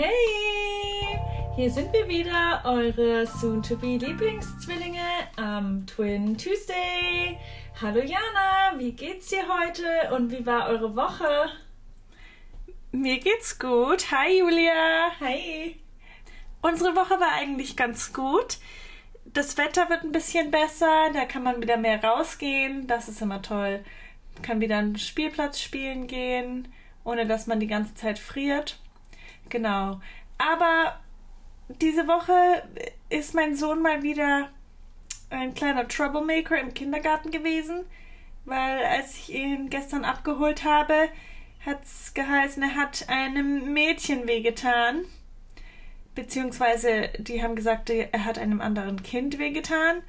Hey, hier sind wir wieder, eure Soon-to-be-Lieblingszwillinge am Twin Tuesday. Hallo Jana, wie geht's dir heute und wie war eure Woche? Mir geht's gut. Hi Julia. Hi. Unsere Woche war eigentlich ganz gut. Das Wetter wird ein bisschen besser, da kann man wieder mehr rausgehen. Das ist immer toll. Man kann wieder einen Spielplatz spielen gehen, ohne dass man die ganze Zeit friert. Genau. Aber diese Woche ist mein Sohn mal wieder ein kleiner Troublemaker im Kindergarten gewesen, weil als ich ihn gestern abgeholt habe, hat's geheißen, er hat einem Mädchen wehgetan. Beziehungsweise die haben gesagt, er hat einem anderen Kind wehgetan.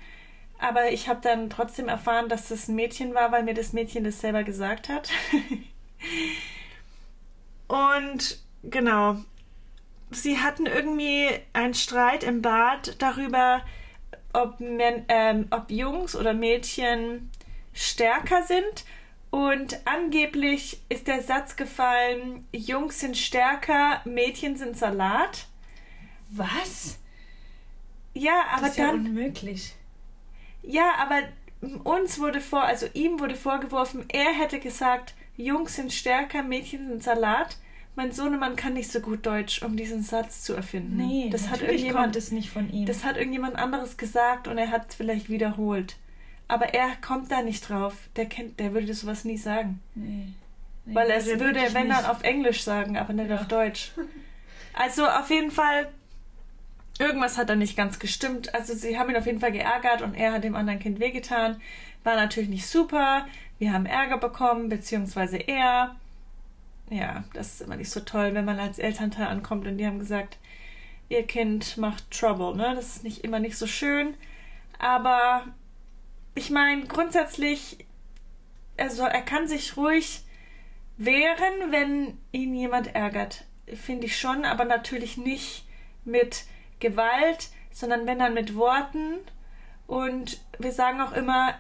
Aber ich habe dann trotzdem erfahren, dass das ein Mädchen war, weil mir das Mädchen das selber gesagt hat. Und genau, sie hatten irgendwie einen Streit im Bad darüber, ob, Men ähm, ob Jungs oder Mädchen stärker sind. Und angeblich ist der Satz gefallen, Jungs sind stärker, Mädchen sind Salat. Was? Ja, aber das ist ja dann. unmöglich. Ja, aber uns wurde vor, also ihm wurde vorgeworfen, er hätte gesagt, Jungs sind stärker, Mädchen sind Salat. Mein Sohnemann kann nicht so gut Deutsch, um diesen Satz zu erfinden. Nee, das hat irgendjemand, kommt es nicht von ihm. das hat irgendjemand anderes gesagt und er hat es vielleicht wiederholt. Aber er kommt da nicht drauf. Der kennt, der würde sowas nie sagen. nee. Nee, Weil er es würde wenn nicht. dann auf Englisch sagen, aber nicht Ja. auf Deutsch. Also auf jeden Fall, irgendwas hat da nicht ganz gestimmt. Also sie haben ihn auf jeden Fall geärgert und er hat dem anderen Kind wehgetan. War natürlich nicht super. Wir haben Ärger bekommen, beziehungsweise er. Ja, das ist immer nicht so toll, wenn man als Elternteil ankommt und die haben gesagt, ihr Kind macht Trouble, ne? Das ist nicht immer nicht so schön. Aber ich meine, grundsätzlich, soll, er kann sich ruhig wehren, wenn ihn jemand ärgert. Finde ich schon, aber natürlich nicht mit Gewalt, sondern wenn dann mit Worten. Und wir sagen auch immer,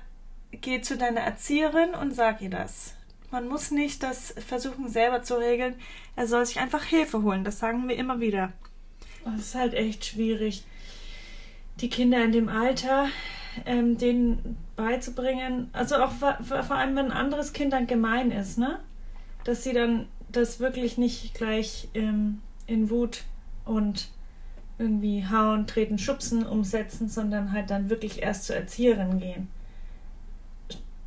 geh zu deiner Erzieherin und sag ihr das. Man muss nicht das versuchen selber zu regeln. Er soll sich einfach Hilfe holen. Das sagen wir immer wieder. Das ist halt echt schwierig, die Kinder in dem Alter ähm, denen beizubringen. Also auch vor, vor allem, wenn ein anderes Kind dann gemein ist, ne? Dass sie dann das wirklich nicht gleich ähm, in Wut und irgendwie hauen, treten, schubsen umsetzen, sondern halt dann wirklich erst zur Erzieherin gehen.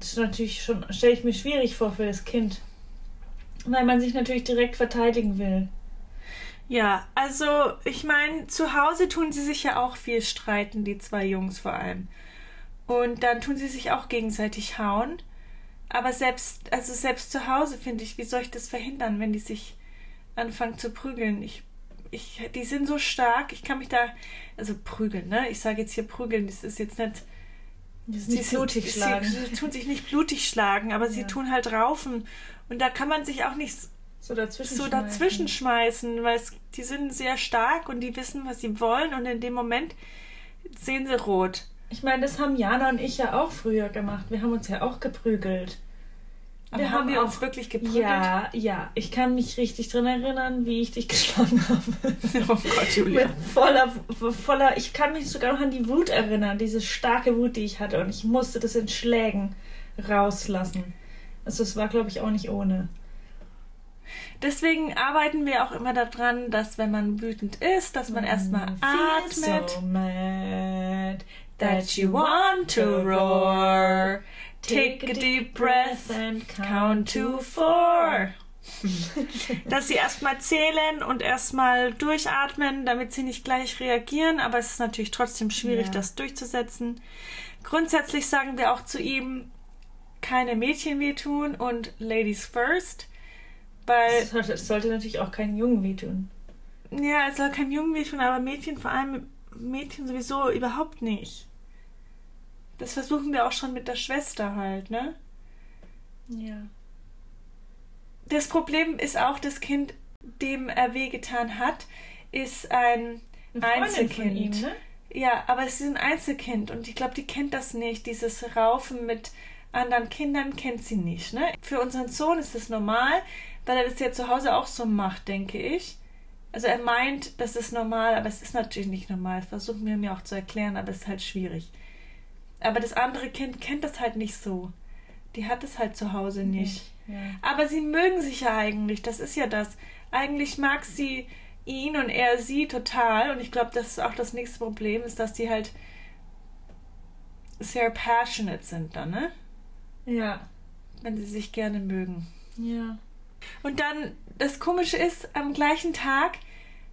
Das ist natürlich schon, stelle ich mir schwierig vor für das Kind. Weil man sich natürlich direkt verteidigen will. Ja, also ich meine, zu Hause tun sie sich ja auch viel streiten, die zwei Jungs vor allem. Und dann tun sie sich auch gegenseitig hauen. Aber selbst, also selbst zu Hause finde ich, wie soll ich das verhindern, wenn die sich anfangen zu prügeln? Ich, ich, die sind so stark, ich kann mich da, also prügeln, ne? Ich sage jetzt hier prügeln, das ist jetzt nicht, Sie nicht sind- blutig schlagen. Sie, sie tun sich nicht blutig schlagen, aber sie Ja. tun halt raufen. Und da kann man sich auch nicht So dazwischen. so schmeißen. dazwischen schmeißen, weil es, die sind sehr stark und die wissen, was sie wollen und in dem Moment sehen sie rot. Ich meine, das haben Jana und ich ja auch früher gemacht. Wir haben uns ja auch geprügelt. Aber haben wir uns wirklich geprügelt? Ja, ja. Ich kann mich richtig dran erinnern, wie ich dich geschlagen habe. Oh Gott, Mit voller, voller, ich kann mich sogar noch an die Wut erinnern, diese starke Wut, die ich hatte. Und ich musste das in Schlägen rauslassen. Also es war, glaube ich, auch nicht ohne. Deswegen arbeiten wir auch immer daran, dass wenn man wütend ist, dass man erstmal Mm, atmet. So mad that you want to roar. Take a deep breath and Count to four. Dass sie erstmal zählen und erstmal durchatmen, damit sie nicht gleich reagieren, aber es ist natürlich trotzdem schwierig, Ja. das durchzusetzen. Grundsätzlich sagen wir auch zu ihm, keine Mädchen wehtun und Ladies first, weil Das sollte, natürlich auch keinen Jungen wehtun. ja, es soll kein Jungen wehtun, aber Mädchen, vor allem Mädchen sowieso überhaupt nicht. Das versuchen wir auch schon mit der Schwester halt, ne? Ja. Das Problem ist auch, das Kind, dem er wehgetan hat, ist ein Einzelkind. von ihm, ne? Ja, aber es ist ein Einzelkind und ich glaube, die kennt das nicht. Dieses Raufen mit anderen Kindern kennt sie nicht. Ne? Für unseren Sohn ist das normal, weil er das ja zu Hause auch so macht, denke ich. Also er meint, das ist normal, aber es ist natürlich nicht normal. Versuchen wir mir auch zu erklären, aber es ist halt schwierig. Aber das andere Kind kennt das halt nicht so. Die hat es halt zu Hause nicht. Ja. Aber sie mögen sich ja eigentlich. Das ist ja das. Eigentlich mag sie ihn und er sie total. Und ich glaube, das ist auch das nächste Problem, ist, dass die halt sehr passionate sind dann, ne? Ja. Wenn sie sich gerne mögen. Ja. Und dann, das Komische ist, am gleichen Tag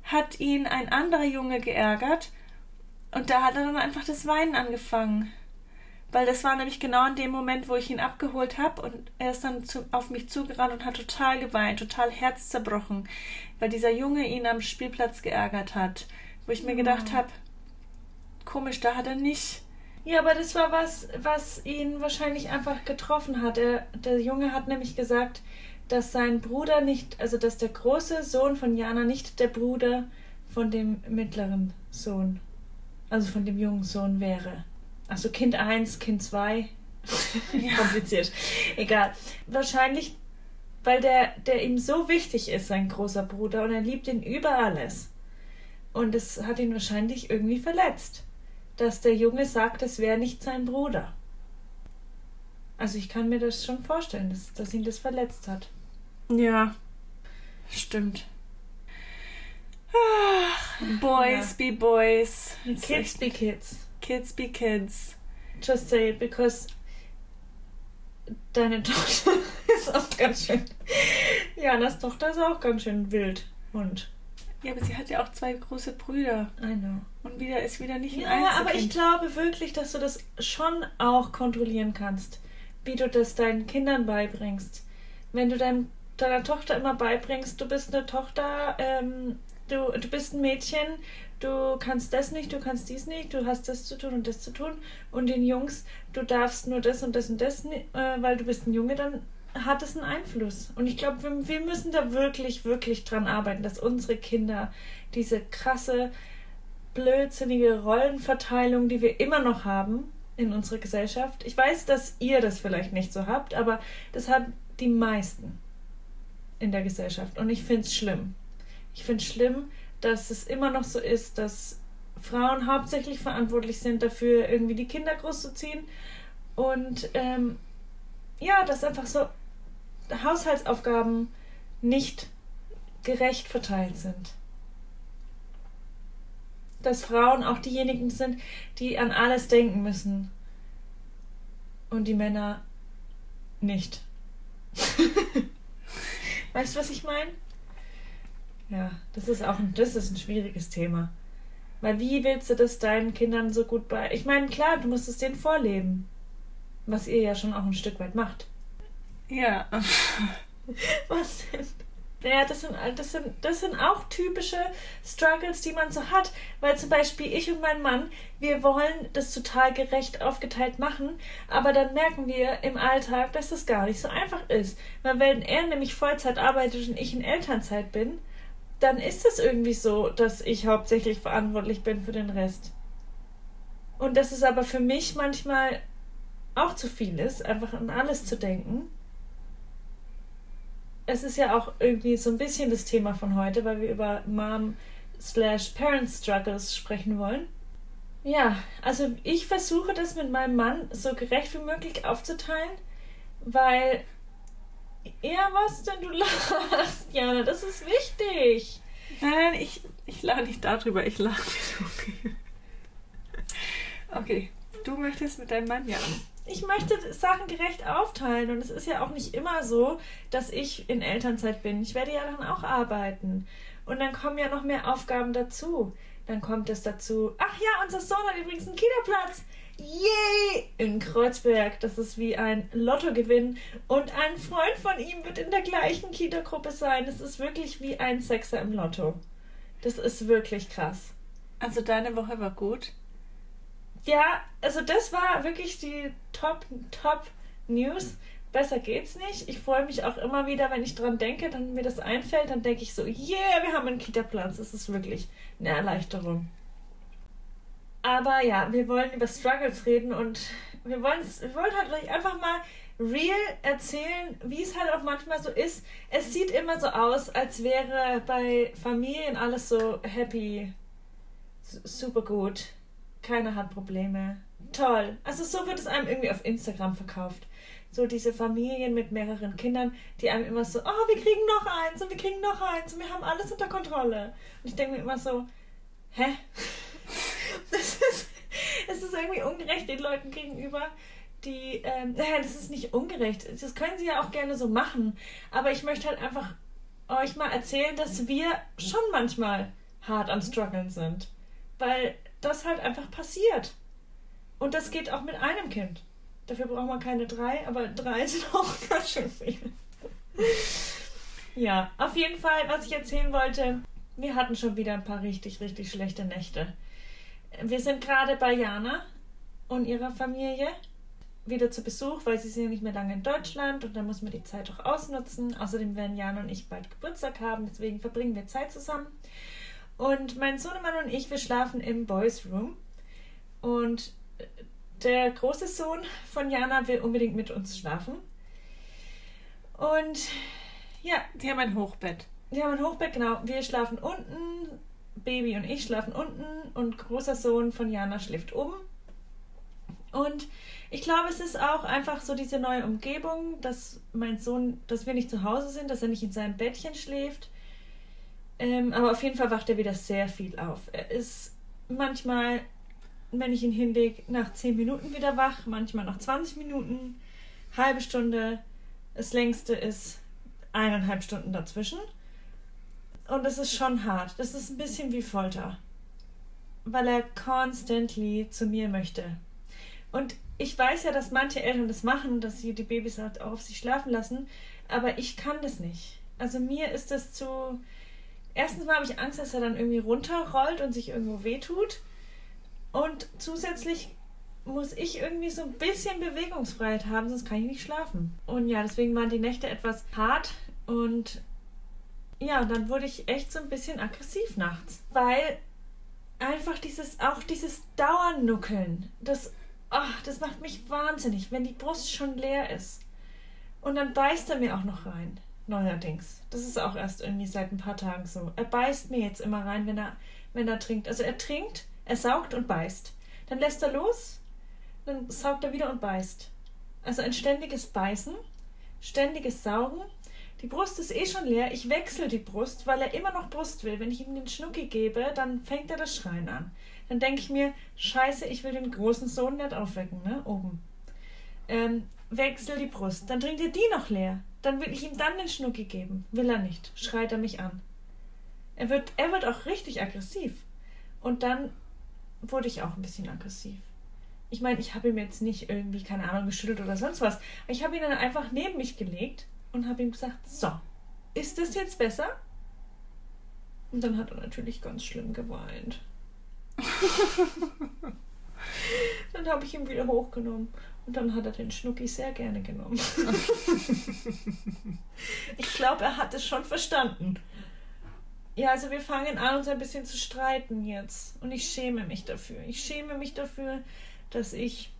hat ihn ein anderer Junge geärgert und da hat er dann einfach das Weinen angefangen. Weil das war nämlich genau in dem Moment, wo ich ihn abgeholt habe und er ist dann zu, auf mich zugerannt und hat total geweint, total Herz zerbrochen, weil dieser Junge ihn am Spielplatz geärgert hat. Wo ich mir gedacht habe, komisch, da hat er nicht. Ja, aber das war was, was ihn wahrscheinlich einfach getroffen hat. Er, der Junge hat nämlich gesagt, dass sein Bruder nicht, also dass der große Sohn von Jana nicht der Bruder von dem mittleren Sohn, also von dem jungen Sohn wäre. Also Kind 1, Kind 2. Kompliziert. Egal. Wahrscheinlich, weil der, der ihm so wichtig ist, sein großer Bruder, und er liebt ihn über alles. Und es hat ihn wahrscheinlich irgendwie verletzt, dass der Junge sagt, es wäre nicht sein Bruder. Also ich kann mir das schon vorstellen, dass, dass ihn das verletzt hat. Ja, stimmt. Ach, boys be boys. Kids be kids. Kids be kids. Just say it, because deine Tochter ist auch ganz schön. Janas Tochter ist auch ganz schön wild. Und Ja, aber sie hat ja auch zwei große Brüder. I know. Und wieder ist wieder nicht ein Ja, aber ich Einzelkind. glaube wirklich, dass du das schon auch kontrollieren kannst, wie du das deinen Kindern beibringst. Wenn du deinem, deiner Tochter immer beibringst, du bist eine Tochter, ähm, du, du bist ein Mädchen, du kannst das nicht, du kannst dies nicht, du hast das zu tun und das zu tun. Und den Jungs, du darfst nur das und das und das, äh, weil du bist ein Junge, dann hat es einen Einfluss. Und ich glaube, wir, wir müssen da wirklich, wirklich dran arbeiten, dass unsere Kinder diese krasse blödsinnige Rollenverteilung, die wir immer noch haben in unserer Gesellschaft. Ich weiß, dass ihr das vielleicht nicht so habt, aber das haben die meisten in der Gesellschaft. Und ich finde es schlimm. Ich finde es schlimm, dass es immer noch so ist, dass Frauen hauptsächlich verantwortlich sind dafür, irgendwie die Kinder großzuziehen. Und ähm, ja, dass einfach so Haushaltsaufgaben nicht gerecht verteilt sind dass Frauen auch diejenigen sind, die an alles denken müssen. Und die Männer nicht. weißt du, was ich meine? Ja, das ist auch ein, das ist ein schwieriges Thema. Weil wie willst du das deinen Kindern so gut bei. Ich meine, klar, du musst es denen vorleben. Was ihr ja schon auch ein Stück weit macht. Ja. Was denn? Ja, das sind, das, sind, das sind auch typische Struggles, die man so hat. Weil zum Beispiel ich und mein Mann, wir wollen das total gerecht aufgeteilt machen, aber dann merken wir im Alltag, dass das gar nicht so einfach ist. Weil wenn er nämlich Vollzeit arbeitet und ich in Elternzeit bin, dann ist es irgendwie so, dass ich hauptsächlich verantwortlich bin für den Rest. Und dass es aber für mich manchmal auch zu viel ist, einfach an alles zu denken es ist ja auch irgendwie so ein bisschen das Thema von heute, weil wir über Mom slash Parent Struggles sprechen wollen. Ja, also ich versuche das mit meinem Mann so gerecht wie möglich aufzuteilen, weil ja, was denn du lachst, Jana, das ist wichtig. Nein, ich, ich lache nicht darüber, ich lache wieder. Okay, du möchtest mit deinem Mann ja. Ich möchte Sachen gerecht aufteilen und es ist ja auch nicht immer so, dass ich in Elternzeit bin. Ich werde ja dann auch arbeiten. Und dann kommen ja noch mehr Aufgaben dazu. Dann kommt es dazu, ach ja, unser Sohn hat übrigens einen Kinderplatz. Yay! In Kreuzberg. Das ist wie ein Lottogewinn. Und ein Freund von ihm wird in der gleichen Kita-Gruppe sein. Es ist wirklich wie ein Sechser im Lotto. Das ist wirklich krass. Also deine Woche war gut. Ja, also das war wirklich die Top, Top News. Besser geht's nicht. Ich freue mich auch immer wieder, wenn ich dran denke, dann mir das einfällt, dann denke ich so, yeah, wir haben einen Kita-Platz. Das ist wirklich eine Erleichterung. Aber ja, wir wollen über Struggles reden und wir wollen wir wollen halt euch einfach mal real erzählen, wie es halt auch manchmal so ist. Es sieht immer so aus, als wäre bei Familien alles so happy, super gut, keiner hat Probleme. Toll. Also so wird es einem irgendwie auf Instagram verkauft. So diese Familien mit mehreren Kindern, die einem immer so, oh, wir kriegen noch eins und wir kriegen noch eins und wir haben alles unter Kontrolle. Und ich denke mir immer so, hä? Es ist irgendwie ungerecht den Leuten gegenüber, die, ähm, naja, das ist nicht ungerecht. Das können sie ja auch gerne so machen. Aber ich möchte halt einfach euch mal erzählen, dass wir schon manchmal hart am struggeln sind. Weil das halt einfach passiert. Und das geht auch mit einem Kind. Dafür braucht man keine drei, aber drei sind auch ganz schön viel. ja, auf jeden Fall, was ich erzählen wollte, wir hatten schon wieder ein paar richtig, richtig schlechte Nächte. Wir sind gerade bei Jana und ihrer Familie wieder zu Besuch, weil sie sind ja nicht mehr lange in Deutschland und da muss man die Zeit auch ausnutzen. Außerdem werden Jana und ich bald Geburtstag haben, deswegen verbringen wir Zeit zusammen. Und mein Sohnemann und ich, wir schlafen im Boys Room. Und der große Sohn von Jana will unbedingt mit uns schlafen. Und ja. Die haben ein Hochbett. Die haben ein Hochbett, genau. Wir schlafen unten, Baby und ich schlafen unten und großer Sohn von Jana schläft oben. Und ich glaube, es ist auch einfach so diese neue Umgebung, dass mein Sohn, dass wir nicht zu Hause sind, dass er nicht in seinem Bettchen schläft. Ähm, aber auf jeden Fall wacht er wieder sehr viel auf. Er ist manchmal, wenn ich ihn hinlege, nach 10 Minuten wieder wach, manchmal nach 20 Minuten, halbe Stunde. Das längste ist eineinhalb Stunden dazwischen. Und es ist schon hart. Das ist ein bisschen wie Folter. Weil er constantly zu mir möchte. Und ich weiß ja, dass manche Eltern das machen, dass sie die Babys halt auch auf sich schlafen lassen, aber ich kann das nicht. Also mir ist das zu. Erstens mal habe ich Angst, dass er dann irgendwie runterrollt und sich irgendwo wehtut. Und zusätzlich muss ich irgendwie so ein bisschen Bewegungsfreiheit haben, sonst kann ich nicht schlafen. Und ja, deswegen waren die Nächte etwas hart und ja, und dann wurde ich echt so ein bisschen aggressiv nachts, weil einfach dieses auch dieses Dauernuckeln, das ach, das macht mich wahnsinnig, wenn die Brust schon leer ist. Und dann beißt er mir auch noch rein. Neuerdings. Das ist auch erst irgendwie seit ein paar Tagen so. Er beißt mir jetzt immer rein, wenn er, wenn er trinkt. Also er trinkt, er saugt und beißt. Dann lässt er los, dann saugt er wieder und beißt. Also ein ständiges Beißen, ständiges Saugen. Die Brust ist eh schon leer. Ich wechsle die Brust, weil er immer noch Brust will. Wenn ich ihm den Schnucki gebe, dann fängt er das Schreien an dann denke ich mir, scheiße, ich will den großen Sohn nicht aufwecken, ne? Oben. Ähm, wechsel die Brust. Dann trinkt er die noch leer. Dann will ich ihm dann den Schnucki geben. Will er nicht. Schreit er mich an. Er wird, er wird auch richtig aggressiv. Und dann wurde ich auch ein bisschen aggressiv. Ich meine, ich habe ihm jetzt nicht irgendwie, keine Ahnung, geschüttelt oder sonst was. Ich habe ihn dann einfach neben mich gelegt und habe ihm gesagt, so, ist das jetzt besser? Und dann hat er natürlich ganz schlimm geweint. dann habe ich ihn wieder hochgenommen und dann hat er den Schnucki sehr gerne genommen. ich glaube, er hat es schon verstanden. Ja, also wir fangen an, uns ein bisschen zu streiten jetzt. Und ich schäme mich dafür. Ich schäme mich dafür, dass ich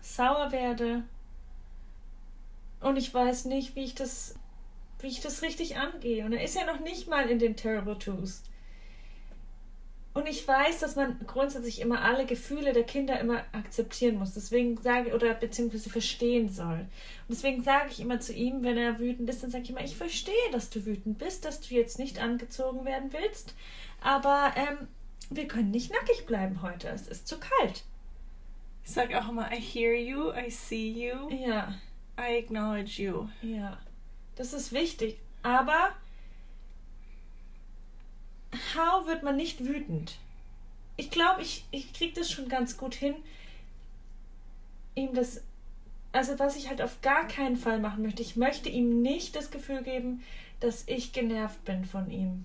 sauer werde. Und ich weiß nicht, wie ich das, wie ich das richtig angehe. Und er ist ja noch nicht mal in den Terrible Twos. Und ich weiß, dass man grundsätzlich immer alle Gefühle der Kinder immer akzeptieren muss. Deswegen sage oder beziehungsweise verstehen soll. Und deswegen sage ich immer zu ihm, wenn er wütend ist, dann sage ich immer, ich verstehe, dass du wütend bist, dass du jetzt nicht angezogen werden willst. Aber ähm, wir können nicht nackig bleiben heute. Es ist zu kalt. Ich sage auch immer, I hear you, I see you. Ja. I acknowledge you. Ja. Das ist wichtig. Aber how wird man nicht wütend? Ich glaube, ich, ich kriege das schon ganz gut hin, ihm das. Also, was ich halt auf gar keinen Fall machen möchte, ich möchte ihm nicht das Gefühl geben, dass ich genervt bin von ihm.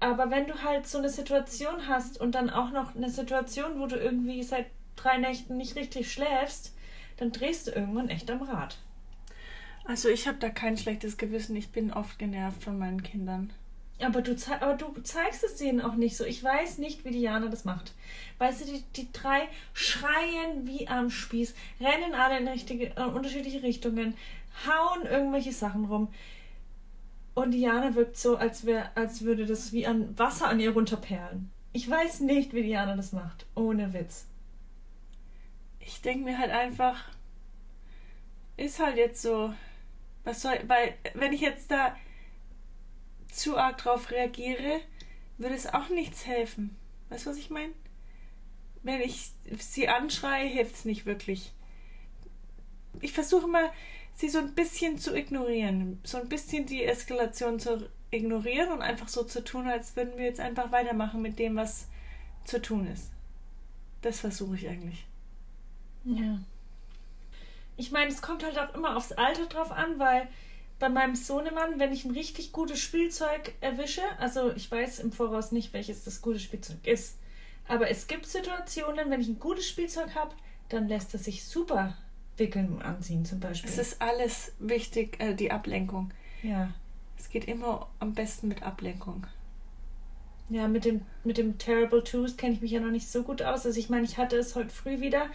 Aber wenn du halt so eine Situation hast und dann auch noch eine Situation, wo du irgendwie seit drei Nächten nicht richtig schläfst, dann drehst du irgendwann echt am Rad. Also ich habe da kein schlechtes Gewissen. Ich bin oft genervt von meinen Kindern. Aber du, aber du zeigst es denen auch nicht so. Ich weiß nicht, wie Diana das macht. Weißt du, die, die drei schreien wie am Spieß, rennen alle in richtige, äh, unterschiedliche Richtungen, hauen irgendwelche Sachen rum. Und Diana wirkt so, als, wär, als würde das wie an Wasser an ihr runterperlen. Ich weiß nicht, wie Diana das macht. Ohne Witz. Ich denke mir halt einfach, ist halt jetzt so. Was soll, weil, wenn ich jetzt da zu arg drauf reagiere, würde es auch nichts helfen. Weißt du, was ich meine? Wenn ich sie anschreie, hilft es nicht wirklich. Ich versuche mal, sie so ein bisschen zu ignorieren. So ein bisschen die Eskalation zu ignorieren und einfach so zu tun, als würden wir jetzt einfach weitermachen mit dem, was zu tun ist. Das versuche ich eigentlich. Ja. Ich meine, es kommt halt auch immer aufs Alter drauf an, weil bei meinem Sohnemann, wenn ich ein richtig gutes Spielzeug erwische, also ich weiß im Voraus nicht, welches das gute Spielzeug ist, aber es gibt Situationen, wenn ich ein gutes Spielzeug habe, dann lässt er sich super wickeln und anziehen zum Beispiel. Es ist alles wichtig, äh, die Ablenkung. Ja. Es geht immer am besten mit Ablenkung. Ja, mit dem, mit dem Terrible Twos kenne ich mich ja noch nicht so gut aus. Also ich meine, ich hatte es heute früh wieder,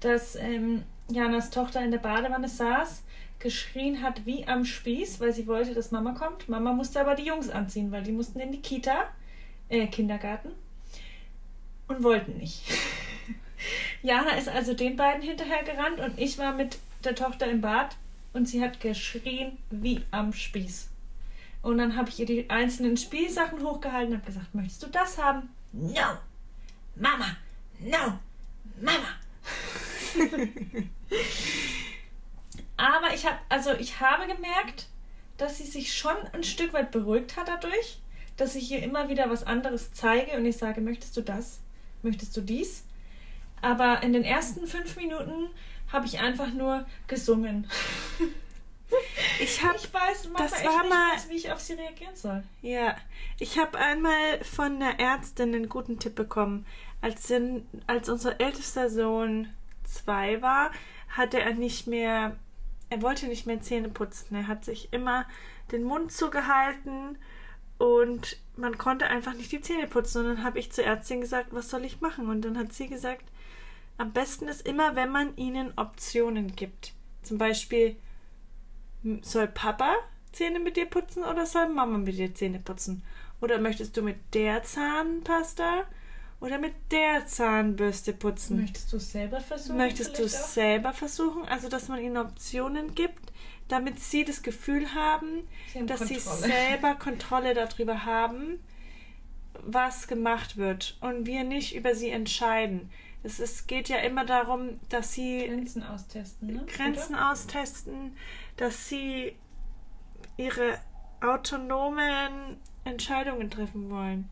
dass ähm, Janas Tochter in der Badewanne saß, geschrien hat wie am Spieß, weil sie wollte, dass Mama kommt. Mama musste aber die Jungs anziehen, weil die mussten in die Kita, äh, Kindergarten und wollten nicht. Jana ist also den beiden hinterhergerannt und ich war mit der Tochter im Bad und sie hat geschrien wie am Spieß. Und dann habe ich ihr die einzelnen Spielsachen hochgehalten und habe gesagt, möchtest du das haben? No! Mama! No! Mama! Aber ich habe, also ich habe gemerkt, dass sie sich schon ein Stück weit beruhigt hat dadurch, dass ich ihr immer wieder was anderes zeige und ich sage, möchtest du das? Möchtest du dies? Aber in den ersten fünf Minuten habe ich einfach nur gesungen. Ich, hab, ich weiß das war nicht, mal, wie ich auf sie reagieren soll. Ja, ich habe einmal von einer Ärztin einen guten Tipp bekommen. Als, in, als unser ältester Sohn zwei war, hatte er nicht mehr, er wollte nicht mehr Zähne putzen. Er hat sich immer den Mund zugehalten und man konnte einfach nicht die Zähne putzen. Und dann habe ich zur Ärztin gesagt, was soll ich machen? Und dann hat sie gesagt, am besten ist immer, wenn man ihnen Optionen gibt. Zum Beispiel, soll Papa Zähne mit dir putzen oder soll Mama mit dir Zähne putzen? Oder möchtest du mit der Zahnpasta oder mit der Zahnbürste putzen? Möchtest du es selber versuchen? Möchtest du es selber versuchen? Also, dass man ihnen Optionen gibt, damit sie das Gefühl haben, Sie dass Kontrolle. sie selber Kontrolle darüber haben, was gemacht wird und wir nicht über sie entscheiden. Es ist, geht ja immer darum, dass sie Grenzen austesten, ne? Grenzen Oder? austesten, dass sie ihre autonomen Entscheidungen treffen wollen.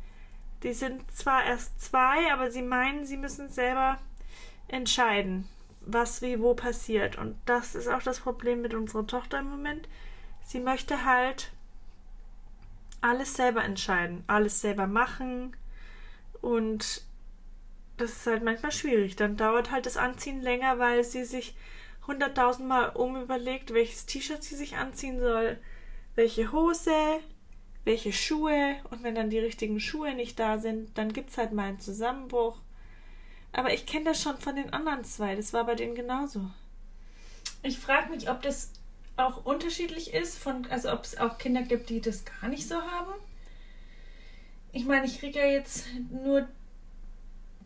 Die sind zwar erst zwei, aber sie meinen, sie müssen selber entscheiden, was wie wo passiert. Und das ist auch das Problem mit unserer Tochter im Moment. Sie möchte halt alles selber entscheiden, alles selber machen und das ist halt manchmal schwierig. Dann dauert halt das Anziehen länger, weil sie sich hunderttausendmal umüberlegt, welches T-Shirt sie sich anziehen soll, welche Hose, welche Schuhe und wenn dann die richtigen Schuhe nicht da sind, dann gibt's halt mal einen Zusammenbruch. Aber ich kenne das schon von den anderen zwei, das war bei denen genauso. Ich frage mich, ob das auch unterschiedlich ist, von, also ob es auch Kinder gibt, die das gar nicht so haben. Ich meine, ich kriege ja jetzt nur,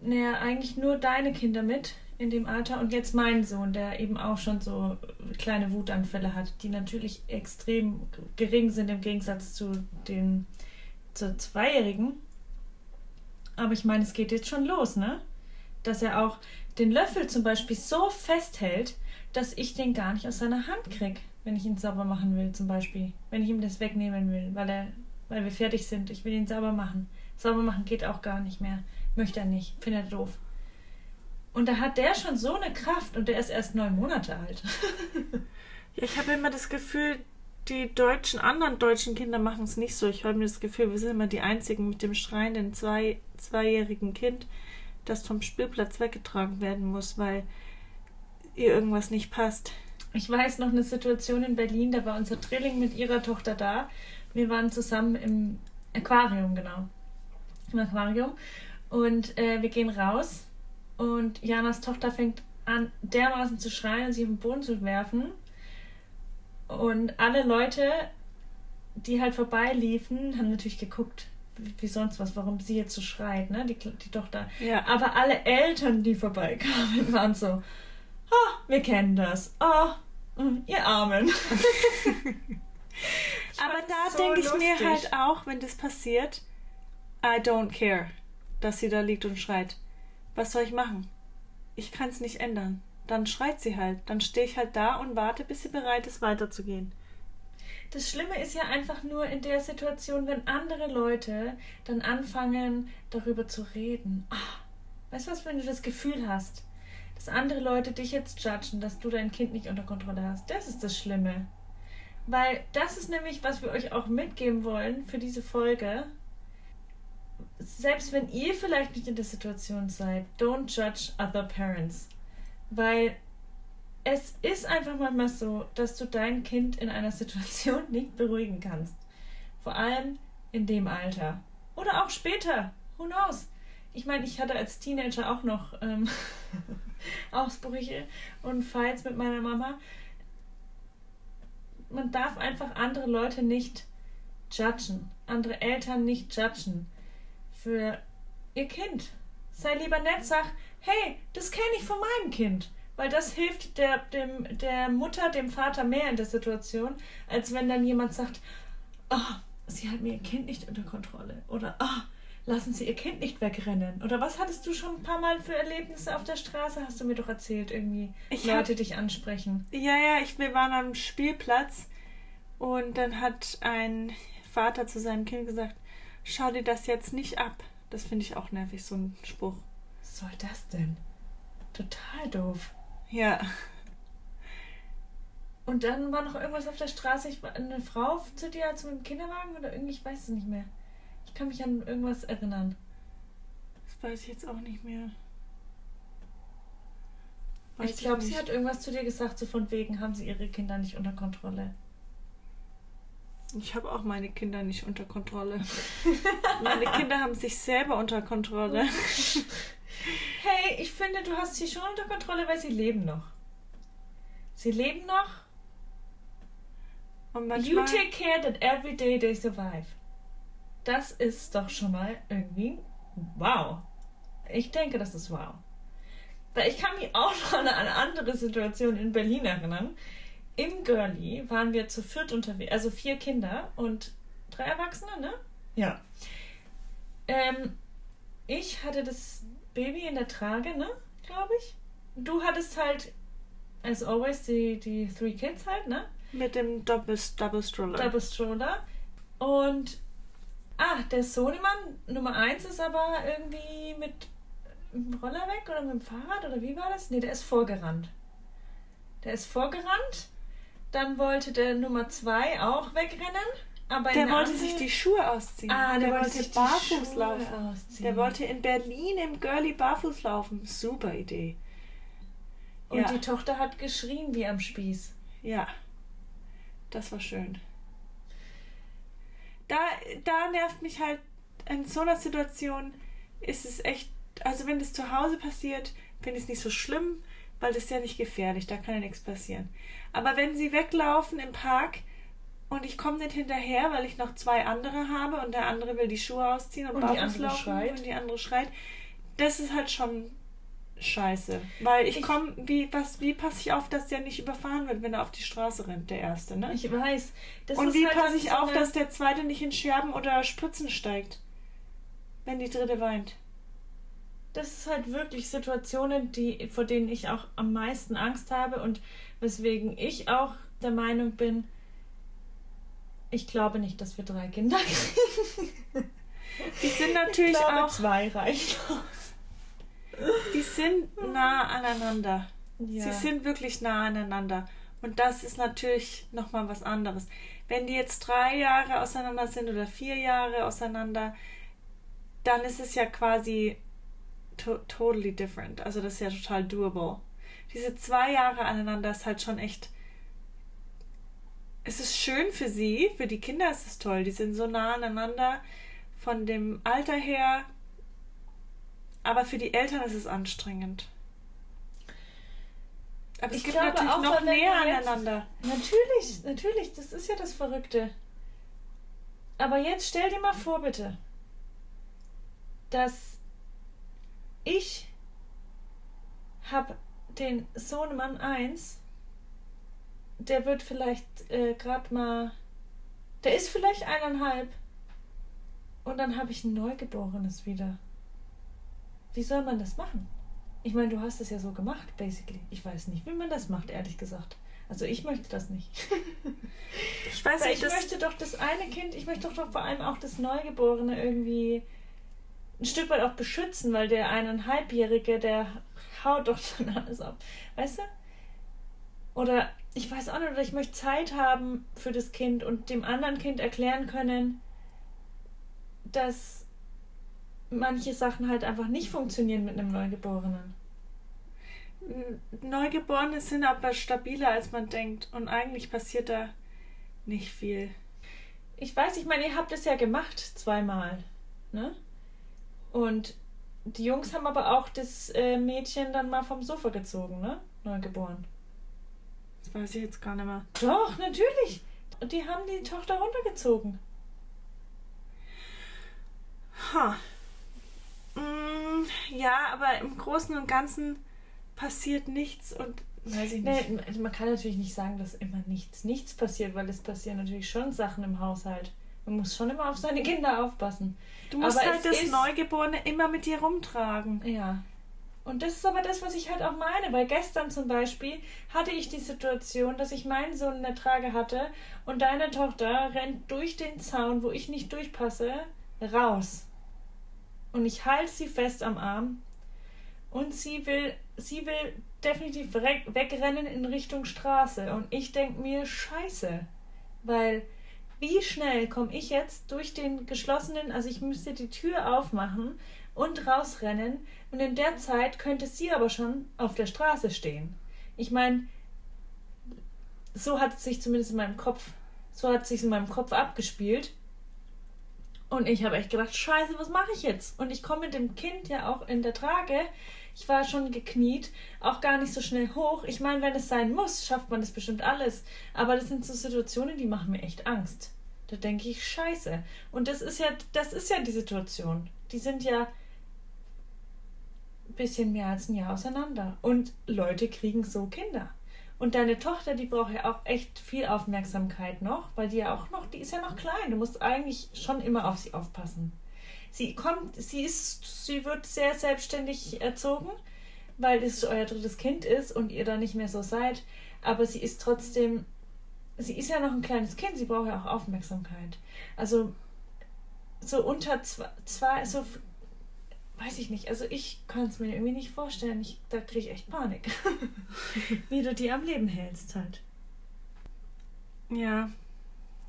naja, eigentlich nur deine Kinder mit in dem Alter und jetzt meinen Sohn, der eben auch schon so kleine Wutanfälle hat, die natürlich extrem gering sind im Gegensatz zu den zur Zweijährigen. Aber ich meine, es geht jetzt schon los, ne? Dass er auch den Löffel zum Beispiel so festhält, dass ich den gar nicht aus seiner Hand krieg, wenn ich ihn sauber machen will, zum Beispiel. Wenn ich ihm das wegnehmen will, weil er, weil wir fertig sind. Ich will ihn sauber machen. Sauber machen geht auch gar nicht mehr. Möchte er nicht. Findet er doof. Und da hat der schon so eine Kraft und der ist erst neun Monate alt. Ja, ich habe immer das Gefühl, die deutschen, anderen deutschen Kinder machen es nicht so. Ich habe mir das Gefühl, wir sind immer die einzigen mit dem schreienden zwei, zweijährigen Kind, das vom Spielplatz weggetragen werden muss, weil ihr irgendwas nicht passt. Ich weiß noch eine Situation in Berlin, da war unser Drilling mit ihrer Tochter da. Wir waren zusammen im Aquarium, genau. Im Aquarium. Und äh, wir gehen raus und Janas Tochter fängt an, dermaßen zu schreien und sich auf den Boden zu werfen. Und alle Leute, die halt vorbeiliefen, haben natürlich geguckt, wie, sonst was, warum sie jetzt so schreit, ne, die, die Tochter. Ja. Aber alle Eltern, die vorbeikamen, waren so, oh, wir kennen das. Oh, ihr Armen. Aber da so denke ich mir lustig. halt auch, wenn das passiert, I don't care, dass sie da liegt und schreit. Was soll ich machen? Ich kann es nicht ändern. Dann schreit sie halt. Dann stehe ich halt da und warte, bis sie bereit ist, weiterzugehen. Das Schlimme ist ja einfach nur in der Situation, wenn andere Leute dann anfangen, darüber zu reden. Ah, weißt du was, wenn du das Gefühl hast, dass andere Leute dich jetzt judgen, dass du dein Kind nicht unter Kontrolle hast. Das ist das Schlimme. Weil das ist nämlich, was wir euch auch mitgeben wollen für diese Folge. Selbst wenn ihr vielleicht nicht in der Situation seid, don't judge other parents. Weil es ist einfach manchmal so, dass du dein Kind in einer Situation nicht beruhigen kannst. Vor allem in dem Alter. Oder auch später. Who knows? Ich meine, ich hatte als Teenager auch noch ähm, Ausbrüche und Fights mit meiner Mama. Man darf einfach andere Leute nicht judgen. Andere Eltern nicht judgen. Für ihr Kind. Sei lieber nett, sag, hey, das kenne ich von meinem Kind. Weil das hilft der, dem, der Mutter, dem Vater mehr in der Situation, als wenn dann jemand sagt, ah, sie hat mir ihr Kind nicht unter Kontrolle. Oder, ah, lassen Sie Ihr Kind nicht wegrennen. Oder was hattest du schon ein paar Mal für Erlebnisse auf der Straße? Hast du mir doch erzählt, irgendwie Ich Leute hab- dich ansprechen. Ja, ja, ich, wir waren am Spielplatz und dann hat ein Vater zu seinem Kind gesagt, schau dir das jetzt nicht ab. Das finde ich auch nervig, so ein Spruch. Was soll das denn? Total doof. Ja. Und dann war noch irgendwas auf der Straße. Ich war eine Frau zu dir zu dem Kinderwagen oder irgendwie, ich weiß es nicht mehr. Ich kann mich an irgendwas erinnern. Das weiß ich jetzt auch nicht mehr. Weiß ich glaube, sie hat irgendwas zu dir gesagt, so von wegen, haben sie ihre Kinder nicht unter Kontrolle. Ich habe auch meine Kinder nicht unter Kontrolle. meine Kinder haben sich selber unter Kontrolle. Hey, ich finde, du hast sie schon unter Kontrolle, weil sie leben noch. Sie leben noch. Und You take care that every day they survive. Das ist doch schon mal irgendwie wow. Ich denke, das ist wow. Weil ich kann mich auch noch an eine andere Situation in Berlin erinnern. Im Girlie waren wir zu viert unterwegs, also vier Kinder und drei Erwachsene, ne? Ja. Ähm, ich hatte das Baby in der Trage, ne? Glaube ich. Du hattest halt, as always, die, die three kids halt, ne? mit dem Double, Double Stroller. Double Stroller. Und ah, der Sohnemann Nummer 1 ist aber irgendwie mit dem Roller weg oder mit dem Fahrrad oder wie war das? Nee, der ist vorgerannt. Der ist vorgerannt. Dann wollte der Nummer 2 auch wegrennen. Aber Der wollte andere- sich die Schuhe ausziehen. Ah, der wollte wollte sich die barfuß laufen. ausziehen. Der wollte in Berlin im Girlie barfuß laufen. Super Idee. Und ja. die Tochter hat geschrien wie am Spieß. Ja, das war schön. Da, da nervt mich halt, in so einer Situation ist es echt, also wenn das zu Hause passiert, finde ich es nicht so schlimm, weil das ist ja nicht gefährlich, da kann ja nichts passieren. Aber wenn sie weglaufen im Park und ich komme nicht hinterher, weil ich noch zwei andere habe und der andere will die Schuhe ausziehen und, Und die barfuß andere laufen schreit. und die andere schreit, das ist halt schon scheiße. Weil ich Ich- komme, wie, was, wie passe ich auf, dass der nicht überfahren wird, wenn er auf die Straße rennt, der Erste, ne? Ich weiß. Und wie halt passe ich so auf, dass der Zweite nicht in Scherben oder Spritzen steigt, wenn die Dritte weint? Das ist halt wirklich Situationen, die, vor denen ich auch am meisten Angst habe und weswegen ich auch der Meinung bin, ich glaube nicht, dass wir drei Kinder kriegen. Die sind natürlich ich glaube, auch, zwei reichen aus. die sind nah aneinander. Ja. Sie sind wirklich nah aneinander. Und das ist natürlich nochmal was anderes. Wenn die jetzt drei Jahre auseinander sind oder vier Jahre auseinander, dann ist es ja quasi to totally different. Also das ist ja total doable. Diese zwei Jahre aneinander ist halt schon echt es ist schön für sie, für die Kinder ist es toll. Die sind so nah aneinander von dem Alter her. Aber für die Eltern ist es anstrengend. Aber es Ich gibt glaube natürlich auch, noch näher aneinander. Natürlich, natürlich, das ist ja das Verrückte. Aber jetzt stell dir mal vor, bitte, dass ich habe den Sohnemann 1, der wird vielleicht äh, gerade mal, der ist vielleicht eineinhalb und dann habe ich ein Neugeborenes wieder. Wie soll man das machen? Ich meine, du hast es ja so gemacht, basically. Ich weiß nicht, wie man das macht, ehrlich gesagt. Also ich möchte das nicht. Ich weiß Weil nicht, ich möchte doch das eine Kind, ich möchte doch vor allem auch das Neugeborene irgendwie ein Stück weit auch beschützen, weil der eineinhalbjährige, der haut doch dann alles ab. Weißt du? Oder ich weiß auch nicht, oder ich möchte Zeit haben für das Kind und dem anderen Kind erklären können, dass manche Sachen halt einfach nicht funktionieren mit einem Neugeborenen. Neugeborene sind aber stabiler, als man denkt. Und eigentlich passiert da nicht viel. Ich weiß, ich meine, ihr habt es ja gemacht zweimal, ne? Und die Jungs haben aber auch das äh, Mädchen dann mal vom Sofa gezogen, ne? Neugeboren. Das weiß ich jetzt gar nicht mehr. Doch, natürlich. Und die haben die Tochter runtergezogen. Ha. Mm, ja, aber im Großen und Ganzen passiert nichts und weiß ich nicht. Nee, man kann natürlich nicht sagen, dass immer nichts, nichts passiert, weil es passieren natürlich schon Sachen im Haushalt. Man muss schon immer auf seine Kinder aufpassen. Du musst aber halt das ist- Neugeborene immer mit dir rumtragen. Ja. Und das ist aber das, was ich halt auch meine, weil gestern zum Beispiel hatte ich die Situation, dass ich meinen Sohn in der Trage hatte und deine Tochter rennt durch den Zaun, wo ich nicht durchpasse, raus. Und ich halte sie fest am Arm und sie will, sie will definitiv weg, wegrennen in Richtung Straße. Und ich denke mir, scheiße. Weil wie schnell komme ich jetzt durch den geschlossenen, also ich müsste die Tür aufmachen und rausrennen und in der Zeit könnte sie aber schon auf der Straße stehen. Ich meine, so hat es sich zumindest in meinem Kopf, so hat es sich in meinem Kopf abgespielt. Und ich habe echt gedacht, scheiße, was mache ich jetzt? Und ich komme mit dem Kind ja auch in der Trage. Ich war schon gekniet, auch gar nicht so schnell hoch. Ich meine, wenn es sein muss, schafft man das bestimmt alles. Aber das sind so Situationen, die machen mir echt Angst. Da denke ich, scheiße. Und das ist ja, das ist ja die Situation. Die sind ja ein bisschen mehr als ein Jahr auseinander. Und Leute kriegen so Kinder. Und deine Tochter, die braucht ja auch echt viel Aufmerksamkeit noch, weil die ja auch noch, die ist ja noch klein. Du musst eigentlich schon immer auf sie aufpassen. Sie kommt, sie ist, sie wird sehr selbstständig erzogen, weil es euer drittes Kind ist und ihr da nicht mehr so seid. Aber sie ist trotzdem, sie ist ja noch ein kleines Kind, sie braucht ja auch Aufmerksamkeit. Also so unter zwei, zwei so weiß ich nicht. Also ich kann es mir irgendwie nicht vorstellen. Ich, da kriege ich echt Panik. Wie du die am Leben hältst halt. Ja,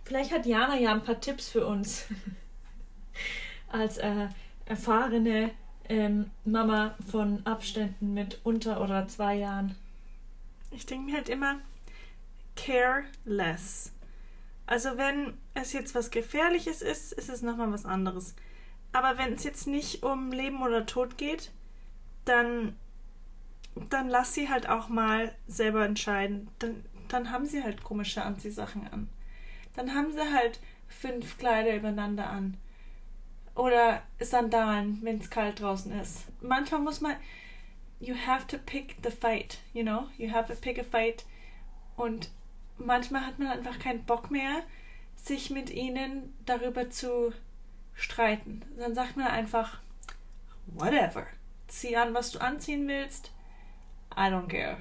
Vielleicht hat Jana ja ein paar Tipps für uns. Als äh, erfahrene ähm, Mama von Abständen mit unter oder zwei Jahren. ich denke mir halt immer, care less. Also wenn es jetzt was Gefährliches ist, ist es nochmal was anderes. Aber wenn es jetzt nicht um Leben oder Tod geht, dann, dann lass sie halt auch mal selber entscheiden. Dann, dann haben sie halt komische Anziehsachen an. Dann haben sie halt fünf Kleider übereinander an. Oder Sandalen, wenn es kalt draußen ist. Manchmal muss man. You have to pick the fight, you know? You have to pick a fight. Und manchmal hat man einfach keinen Bock mehr, sich mit ihnen darüber zu streiten. Dann sagt man einfach, whatever. Zieh an, was du anziehen willst. I don't care.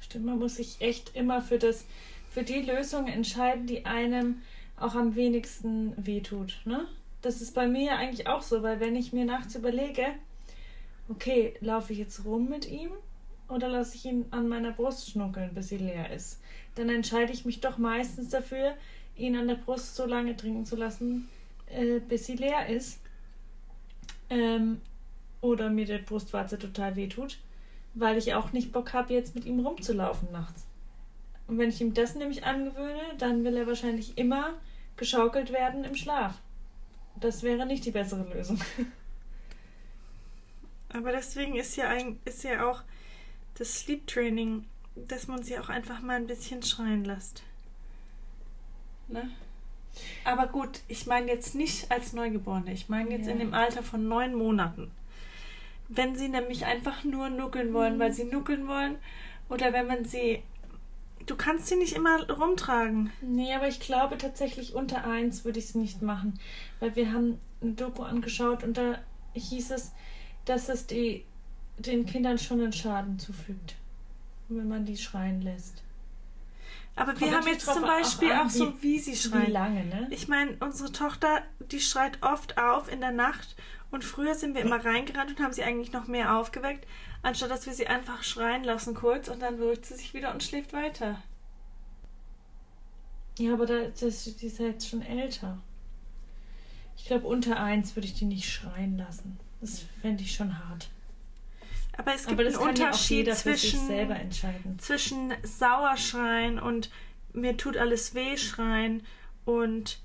Stimmt, man muss sich echt immer für das, für die Lösung entscheiden, die einem auch am wenigsten wehtut. Ne? Das ist bei mir ja eigentlich auch so, weil wenn ich mir nachts überlege, okay, laufe ich jetzt rum mit ihm oder lasse ich ihn an meiner Brust schnuckeln, bis sie leer ist, dann entscheide ich mich doch meistens dafür, ihn an der Brust so lange trinken zu lassen, äh, bis sie leer ist. Ähm, oder mir die Brustwarze total wehtut, weil ich auch nicht Bock habe, jetzt mit ihm rumzulaufen nachts. Und wenn ich ihm das nämlich angewöhne, dann will er wahrscheinlich immer geschaukelt werden im Schlaf. Das wäre nicht die bessere Lösung. Aber deswegen ist ja, ein, ist ja auch das Sleep Training, dass man sie auch einfach mal ein bisschen schreien lässt. Ne? Aber gut, ich meine jetzt nicht als Neugeborene. Ich meine jetzt Ja. in dem Alter von neun Monaten. Wenn sie nämlich einfach nur nuckeln wollen, weil sie nuckeln wollen, oder wenn man sie. Du kannst sie nicht immer rumtragen. Nee, aber ich glaube tatsächlich unter eins würde ich es nicht machen. Weil wir haben eine Doku angeschaut und da hieß es, dass es die, den Kindern schon einen Schaden zufügt, wenn man die schreien lässt. Aber wir haben jetzt zum auch Beispiel an, auch so, wie sie Wie schreien. lange, ne? Ich meine, unsere Tochter, die schreit oft auf in der Nacht und früher sind wir immer reingerannt und haben sie eigentlich noch mehr aufgeweckt, anstatt dass wir sie einfach schreien lassen kurz und dann beruhigt sie sich wieder und schläft weiter. Ja, aber da, das, die ist ja jetzt schon älter. Ich glaube, unter eins würde ich die nicht schreien lassen. Das fände ich schon hart. Aber es gibt Aber einen ja Unterschied sich zwischen, zwischen sauer schreien und mir tut alles weh schreien und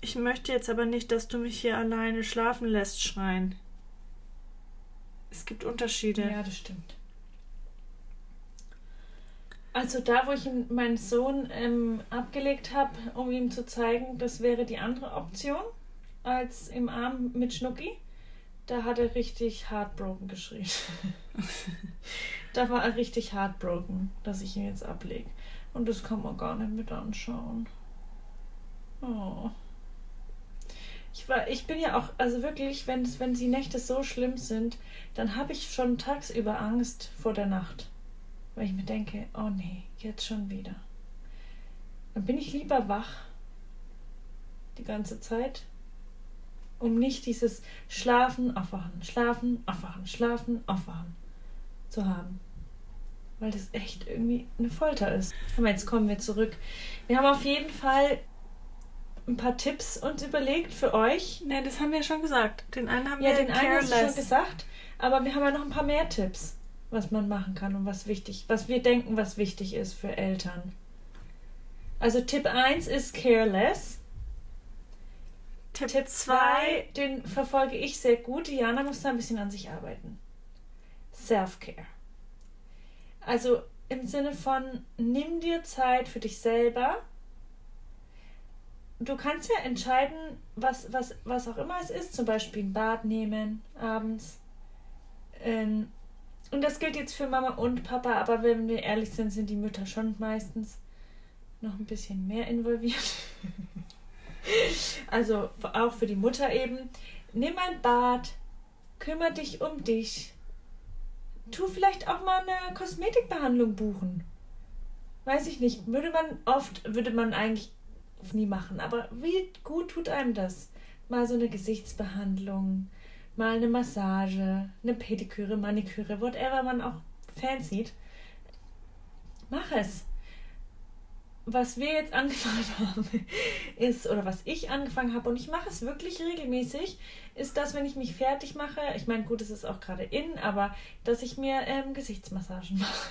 ich möchte jetzt aber nicht, dass du mich hier alleine schlafen lässt schreien. Es gibt Unterschiede. Ja, das stimmt. Also da, wo ich meinen Sohn ähm, abgelegt habe, um ihm zu zeigen, das wäre die andere Option als im Arm mit Schnucki, da hat er richtig heartbroken geschrien. da war er richtig heartbroken, dass ich ihn jetzt ablege. Und das kann man gar nicht mit anschauen. Oh. Ich, war, ich bin ja auch, also wirklich, wenn, wenn die Nächte so schlimm sind, dann habe ich schon tagsüber Angst vor der Nacht. Weil ich mir denke, oh nee, jetzt schon wieder. Dann bin ich lieber wach die ganze Zeit, um nicht dieses Schlafen, Aufwachen, Schlafen, Aufwachen, Schlafen, Aufwachen zu haben. Weil das echt irgendwie eine Folter ist. Aber jetzt kommen wir zurück. Wir haben auf jeden Fall ein paar Tipps uns überlegt für euch, Ne, das haben wir ja schon gesagt. Den einen haben ja, wir den einen hast du schon gesagt, aber wir haben ja noch ein paar mehr Tipps, was man machen kann und was wichtig, was wir denken, was wichtig ist für Eltern. Also Tipp 1 ist careless. Tipp Tipp 2. 2, den verfolge ich sehr gut. Diana muss da ein bisschen an sich arbeiten. Self-care. Also im Sinne von, nimm dir Zeit für dich selber. Du kannst ja entscheiden, was, was, was auch immer es ist, zum Beispiel ein Bad nehmen abends. Ähm, und das gilt jetzt für Mama und Papa, aber wenn wir ehrlich sind, sind die Mütter schon meistens noch ein bisschen mehr involviert. Also auch für die Mutter eben. Nimm ein Bad, kümmere dich um dich. Tu vielleicht auch mal eine Kosmetikbehandlung buchen. Weiß ich nicht. Würde man oft, würde man eigentlich nie machen. Aber wie gut tut einem das? Mal so eine Gesichtsbehandlung, mal eine Massage, eine Pediküre, Maniküre, whatever man auch fancied. Mach es was wir jetzt angefangen haben, ist, oder was ich angefangen habe, und ich mache es wirklich regelmäßig, ist, dass wenn ich mich fertig mache, ich meine, gut, es ist auch gerade in, aber dass ich mir ähm, Gesichtsmassagen mache.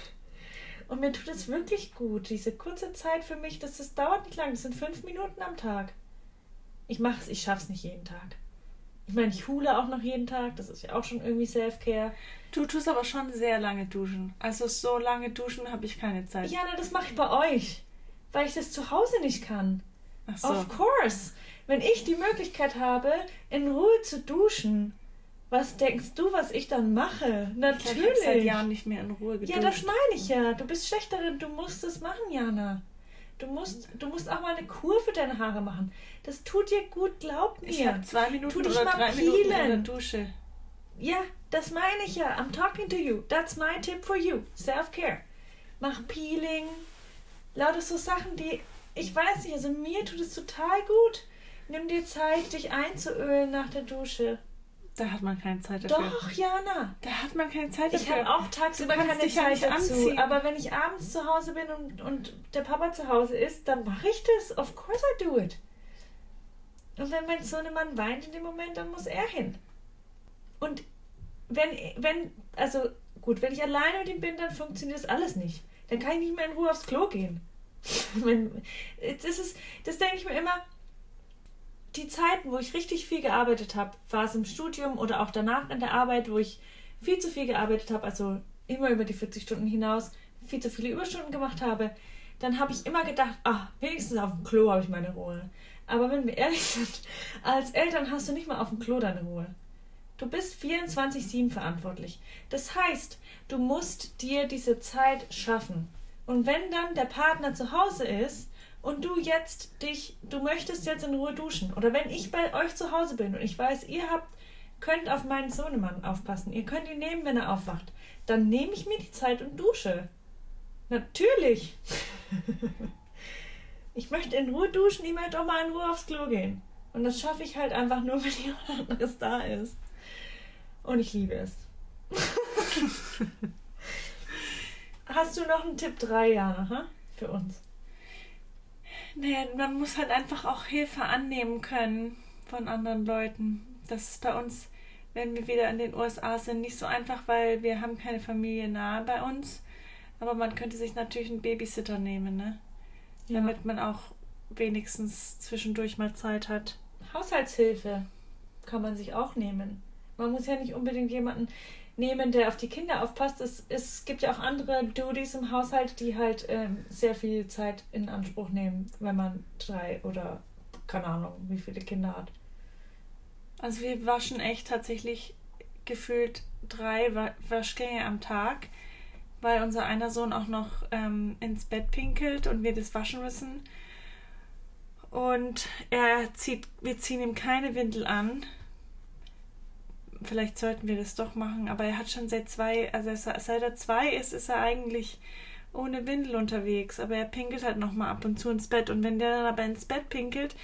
Und mir tut es wirklich gut, diese kurze Zeit für mich, das, das dauert nicht lang, das sind fünf Minuten am Tag. Ich mache es, ich schaffe es nicht jeden Tag. Ich meine, ich hule auch noch jeden Tag, das ist ja auch schon irgendwie Self-Care. Du tust aber schon sehr lange duschen. Also so lange duschen habe ich keine Zeit. Ja, na, das mache ich bei euch, weil ich das zu Hause nicht kann. Ach so. Of course. Wenn ich die Möglichkeit habe, in Ruhe zu duschen, was denkst du, was ich dann mache? Ich habe seit Natürlich. Jahren nicht mehr in Ruhe geduscht. Ja, das meine ich ja. Du bist schlechterin, du musst es machen, Jana. Du musst, du musst auch mal eine Kur für deine Haare machen. Das tut dir gut, glaub mir. ich habe zwei Minuten Tu dich oder mal drei Minuten in der peelen. Dusche. Ja, das meine ich ja. I'm talking to you. That's my tip for you. Self-care. Mach Peeling. Lauter so Sachen, die, ich weiß nicht, also mir tut es total gut. Nimm dir Zeit, dich einzuölen nach der Dusche. Da hat man keine Zeit dafür. Doch, Jana. Da hat man keine Zeit Ich dafür. habe auch tagsüber keine Zeit nicht dazu. anziehen. Aber wenn ich abends zu Hause bin und, und der Papa zu Hause ist, dann mache ich das. Of course I do it. Und wenn mein Sohnemann weint in dem Moment, dann muss er hin. Und wenn, wenn, also gut, wenn ich alleine mit ihm bin, dann funktioniert das alles nicht. Dann kann ich nicht mehr in Ruhe aufs Klo gehen. das, ist, das denke ich mir immer, die Zeiten, wo ich richtig viel gearbeitet habe, war es im Studium oder auch danach in der Arbeit, wo ich viel zu viel gearbeitet habe, also immer über die 40 Stunden hinaus, viel zu viele Überstunden gemacht habe, dann habe ich immer gedacht, ah, wenigstens auf dem Klo habe ich meine Ruhe. Aber wenn wir ehrlich sind, als Eltern hast du nicht mal auf dem Klo deine Ruhe. Du bist 24-7 verantwortlich. Das heißt, du musst dir diese Zeit schaffen. Und wenn dann der Partner zu Hause ist und du jetzt dich, du möchtest jetzt in Ruhe duschen, oder wenn ich bei euch zu Hause bin und ich weiß, ihr habt, könnt auf meinen Sohnemann aufpassen, ihr könnt ihn nehmen, wenn er aufwacht, dann nehme ich mir die Zeit und dusche. Natürlich. ich möchte in Ruhe duschen, ich möchte auch mal in Ruhe aufs Klo gehen. Und das schaffe ich halt einfach nur, wenn jemand anderes da ist. Und ich liebe es. Hast du noch einen Tipp 3 Jahre für uns? Naja, man muss halt einfach auch Hilfe annehmen können von anderen Leuten. Das ist bei uns, wenn wir wieder in den USA sind, nicht so einfach, weil wir haben keine Familie nahe bei uns. Aber man könnte sich natürlich einen Babysitter nehmen, ne? Ja. Damit man auch wenigstens zwischendurch mal Zeit hat. Haushaltshilfe kann man sich auch nehmen. Man muss ja nicht unbedingt jemanden nehmen, der auf die Kinder aufpasst. Es, es gibt ja auch andere Duties im Haushalt, die halt ähm, sehr viel Zeit in Anspruch nehmen, wenn man drei oder keine Ahnung, wie viele Kinder hat. Also wir waschen echt tatsächlich gefühlt drei Waschgänge am Tag weil unser einer Sohn auch noch ähm, ins Bett pinkelt und wir das waschen müssen. Und er zieht, wir ziehen ihm keine Windel an. Vielleicht sollten wir das doch machen, aber er hat schon seit zwei, also seit er zwei ist, ist er eigentlich ohne Windel unterwegs, aber er pinkelt halt nochmal ab und zu ins Bett. Und wenn der dann aber ins Bett pinkelt,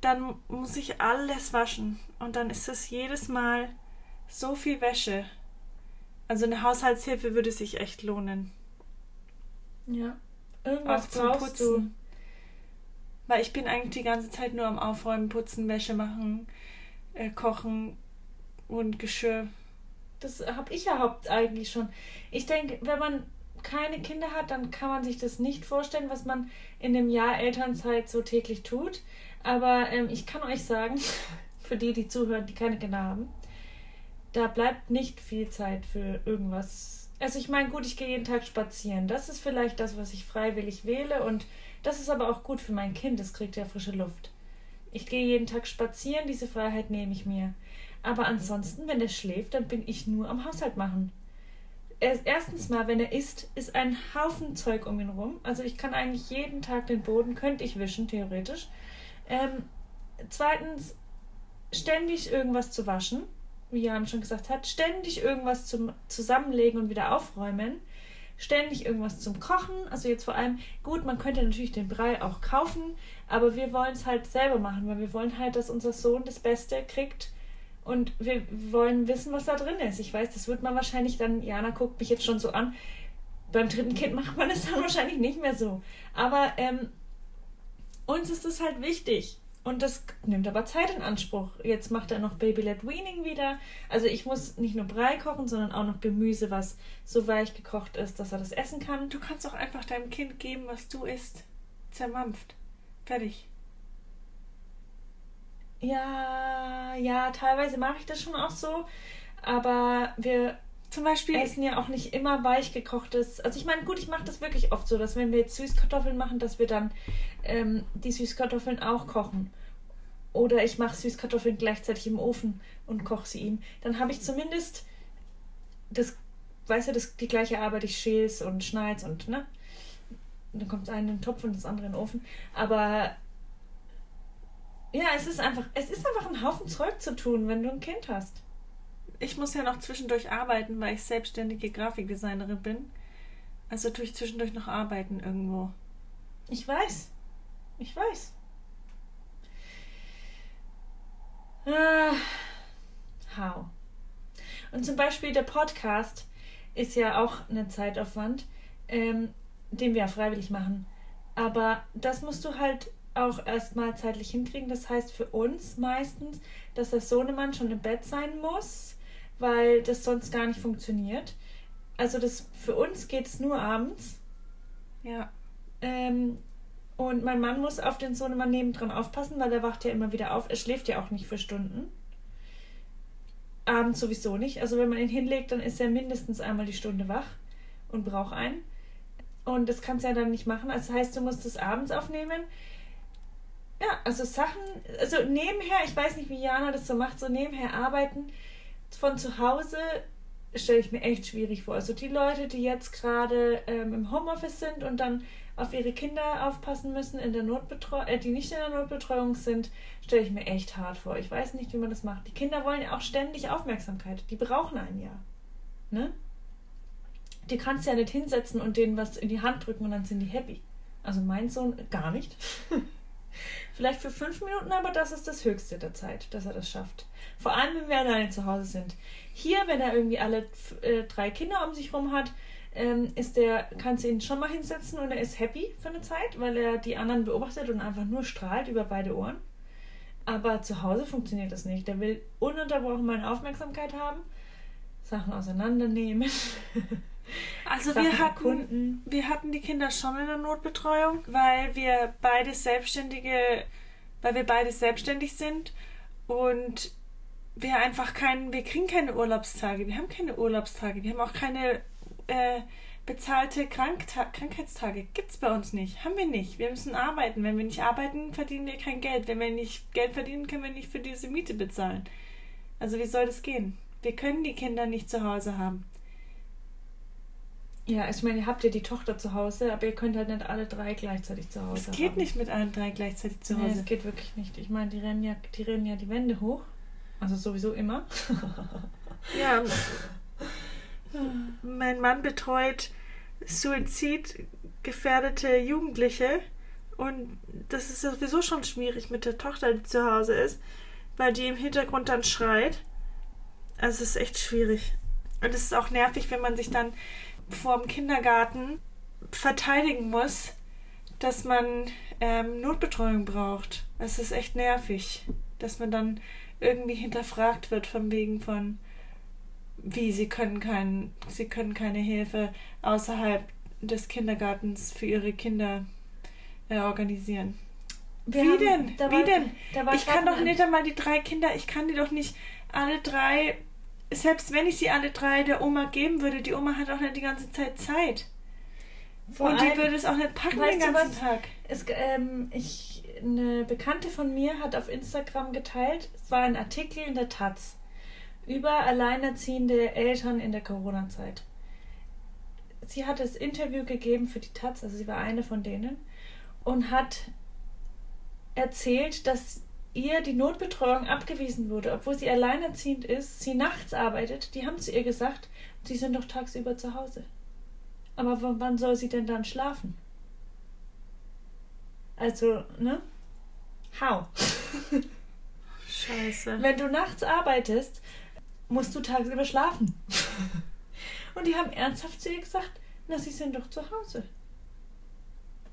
dann muss ich alles waschen. Und dann ist es jedes Mal so viel Wäsche. Also eine Haushaltshilfe würde sich echt lohnen. Ja. Irgendwas Auch zum Putzen. Du. Weil ich bin eigentlich die ganze Zeit nur am Aufräumen, Putzen, Wäsche machen, äh, kochen und Geschirr. Das habe ich ja haupt eigentlich schon. Ich denke, wenn man keine Kinder hat, dann kann man sich das nicht vorstellen, was man in dem Jahr Elternzeit so täglich tut. Aber ähm, ich kann euch sagen, für die, die zuhören, die keine Kinder haben, da bleibt nicht viel Zeit für irgendwas. Also ich meine, gut, ich gehe jeden Tag spazieren. Das ist vielleicht das, was ich freiwillig wähle und das ist aber auch gut für mein Kind. Es kriegt ja frische Luft. Ich gehe jeden Tag spazieren, diese Freiheit nehme ich mir. Aber ansonsten, wenn er schläft, dann bin ich nur am Haushalt machen. Erstens mal, wenn er isst, ist ein Haufen Zeug um ihn rum. Also ich kann eigentlich jeden Tag den Boden, könnte ich wischen, theoretisch. Ähm, zweitens, ständig irgendwas zu waschen wie Jan schon gesagt hat, ständig irgendwas zum Zusammenlegen und wieder aufräumen, ständig irgendwas zum Kochen. Also jetzt vor allem, gut, man könnte natürlich den Brei auch kaufen, aber wir wollen es halt selber machen, weil wir wollen halt, dass unser Sohn das Beste kriegt und wir wollen wissen, was da drin ist. Ich weiß, das wird man wahrscheinlich dann, Jana guckt mich jetzt schon so an, beim dritten Kind macht man es dann wahrscheinlich nicht mehr so. Aber ähm, uns ist es halt wichtig. Und das nimmt aber Zeit in Anspruch. Jetzt macht er noch Baby-led Weaning wieder. Also ich muss nicht nur Brei kochen, sondern auch noch Gemüse, was so weich gekocht ist, dass er das essen kann. Du kannst auch einfach deinem Kind geben, was du isst. Zermampft. Fertig. Ja, ja, teilweise mache ich das schon auch so. Aber wir zum Beispiel essen ja auch nicht immer weich gekochtes. Also ich meine, gut, ich mache das wirklich oft so, dass wenn wir jetzt Süßkartoffeln machen, dass wir dann ähm, die Süßkartoffeln auch kochen. Oder ich mache Süßkartoffeln gleichzeitig im Ofen und koche sie ihm. Dann habe ich zumindest das, weißt du, das, die gleiche Arbeit. Ich schäl's und schneid's und, ne? Und dann kommt das eine in den Topf und das andere in den Ofen. Aber ja, es ist einfach, es ist einfach ein Haufen Zeug zu tun, wenn du ein Kind hast ich muss ja noch zwischendurch arbeiten, weil ich selbstständige Grafikdesignerin bin. Also tue ich zwischendurch noch arbeiten irgendwo. Ich weiß. Ich weiß. Ah, how? Und zum Beispiel der Podcast ist ja auch ein Zeitaufwand, ähm, den wir ja freiwillig machen. Aber das musst du halt auch erstmal zeitlich hinkriegen. Das heißt für uns meistens, dass der Sohnemann schon im Bett sein muss weil das sonst gar nicht funktioniert. Also das für uns geht es nur abends Ja. Ähm, und mein Mann muss auf den Sohn immer nebendran aufpassen, weil er wacht ja immer wieder auf. Er schläft ja auch nicht für Stunden. Abends sowieso nicht. Also wenn man ihn hinlegt, dann ist er mindestens einmal die Stunde wach und braucht einen. Und das kannst du ja dann nicht machen. Das heißt, du musst es abends aufnehmen. Ja, also Sachen, also nebenher, ich weiß nicht, wie Jana das so macht, so nebenher arbeiten von zu Hause stelle ich mir echt schwierig vor. Also die Leute, die jetzt gerade ähm, im Homeoffice sind und dann auf ihre Kinder aufpassen müssen, in der Notbetreuung, äh, die nicht in der Notbetreuung sind, stelle ich mir echt hart vor. Ich weiß nicht, wie man das macht. Die Kinder wollen ja auch ständig Aufmerksamkeit. Die brauchen einen ja. Ne? Die kannst du ja nicht hinsetzen und denen was in die Hand drücken und dann sind die happy. Also mein Sohn gar nicht. Vielleicht für fünf Minuten, aber das ist das Höchste der Zeit, dass er das schafft. Vor allem, wenn wir alleine zu Hause sind. Hier, wenn er irgendwie alle äh, drei Kinder um sich rum hat, ähm, ist der, kannst du ihn schon mal hinsetzen und er ist happy für eine Zeit, weil er die anderen beobachtet und einfach nur strahlt über beide Ohren. Aber zu Hause funktioniert das nicht. Der will ununterbrochen meine Aufmerksamkeit haben, Sachen auseinandernehmen. Also wir hatten, wir hatten die Kinder schon in der Notbetreuung, weil wir beide Selbstständige, weil wir beide selbstständig sind und wir einfach keinen, wir kriegen keine Urlaubstage, wir haben keine Urlaubstage, wir haben auch keine äh, bezahlte Krankta Krankheitstage. Gibt's bei uns nicht, haben wir nicht. Wir müssen arbeiten. Wenn wir nicht arbeiten, verdienen wir kein Geld. Wenn wir nicht Geld verdienen, können wir nicht für diese Miete bezahlen. Also wie soll das gehen? Wir können die Kinder nicht zu Hause haben. Ja, ich meine, ihr habt ja die Tochter zu Hause, aber ihr könnt halt nicht alle drei gleichzeitig zu Hause Es geht haben. nicht mit allen drei gleichzeitig zu Hause. Nee, es geht wirklich nicht. Ich meine, die rennen ja, die rennen ja die Wände hoch. Also sowieso immer. ja. mein Mann betreut suizidgefährdete Jugendliche und das ist sowieso schon schwierig mit der Tochter, die zu Hause ist, weil die im Hintergrund dann schreit. Also es ist echt schwierig. Und es ist auch nervig, wenn man sich dann vor dem Kindergarten verteidigen muss, dass man ähm, Notbetreuung braucht. Es ist echt nervig, dass man dann irgendwie hinterfragt wird von wegen von wie sie können kein, sie können keine Hilfe außerhalb des Kindergartens für ihre Kinder äh, organisieren. Wir wie denn? Wie war, denn? ich kann doch nicht einmal die drei Kinder, ich kann die doch nicht alle drei selbst wenn ich sie alle drei der Oma geben würde, die Oma hat auch nicht die ganze Zeit Zeit. Vor und die würde es auch nicht packen den ganzen was, Tag. Es, ähm, ich, eine Bekannte von mir hat auf Instagram geteilt, es war ein Artikel in der Taz über alleinerziehende Eltern in der Corona-Zeit. Sie hat das Interview gegeben für die Taz, also sie war eine von denen, und hat erzählt, dass ihr die Notbetreuung abgewiesen wurde, obwohl sie alleinerziehend ist, sie nachts arbeitet, die haben zu ihr gesagt, sie sind doch tagsüber zu Hause. Aber wann soll sie denn dann schlafen? Also, ne? How? Scheiße. Wenn du nachts arbeitest, musst du tagsüber schlafen. Und die haben ernsthaft zu ihr gesagt, na, sie sind doch zu Hause.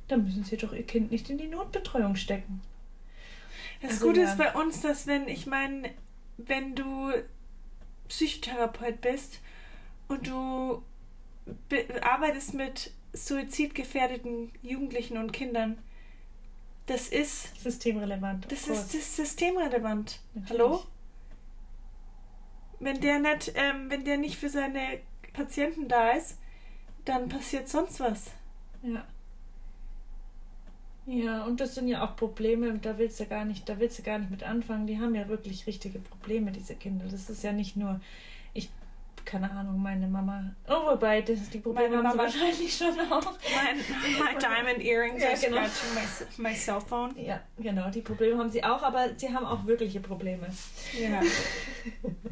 Dann müssen sie doch ihr Kind nicht in die Notbetreuung stecken. Das also, Gute ja. ist bei uns, dass wenn, ich meine, wenn du Psychotherapeut bist und du arbeitest mit suizidgefährdeten Jugendlichen und Kindern, das ist systemrelevant. Das ist, das ist systemrelevant. Natürlich. Hallo? Wenn der nicht, ähm, wenn der nicht für seine Patienten da ist, dann passiert sonst was. Ja. Ja, und das sind ja auch Probleme, da willst du gar nicht, da willst du gar nicht mit anfangen. Die haben ja wirklich richtige Probleme, diese Kinder. Das ist ja nicht nur, ich, keine Ahnung, meine Mama. Oh, wobei, das, die Probleme meine haben Mama sie wahrscheinlich schon auch. My, my diamond earrings ja, genau. scratching my, my cell phone. Ja, genau, die Probleme haben sie auch, aber sie haben auch wirkliche Probleme. Ja.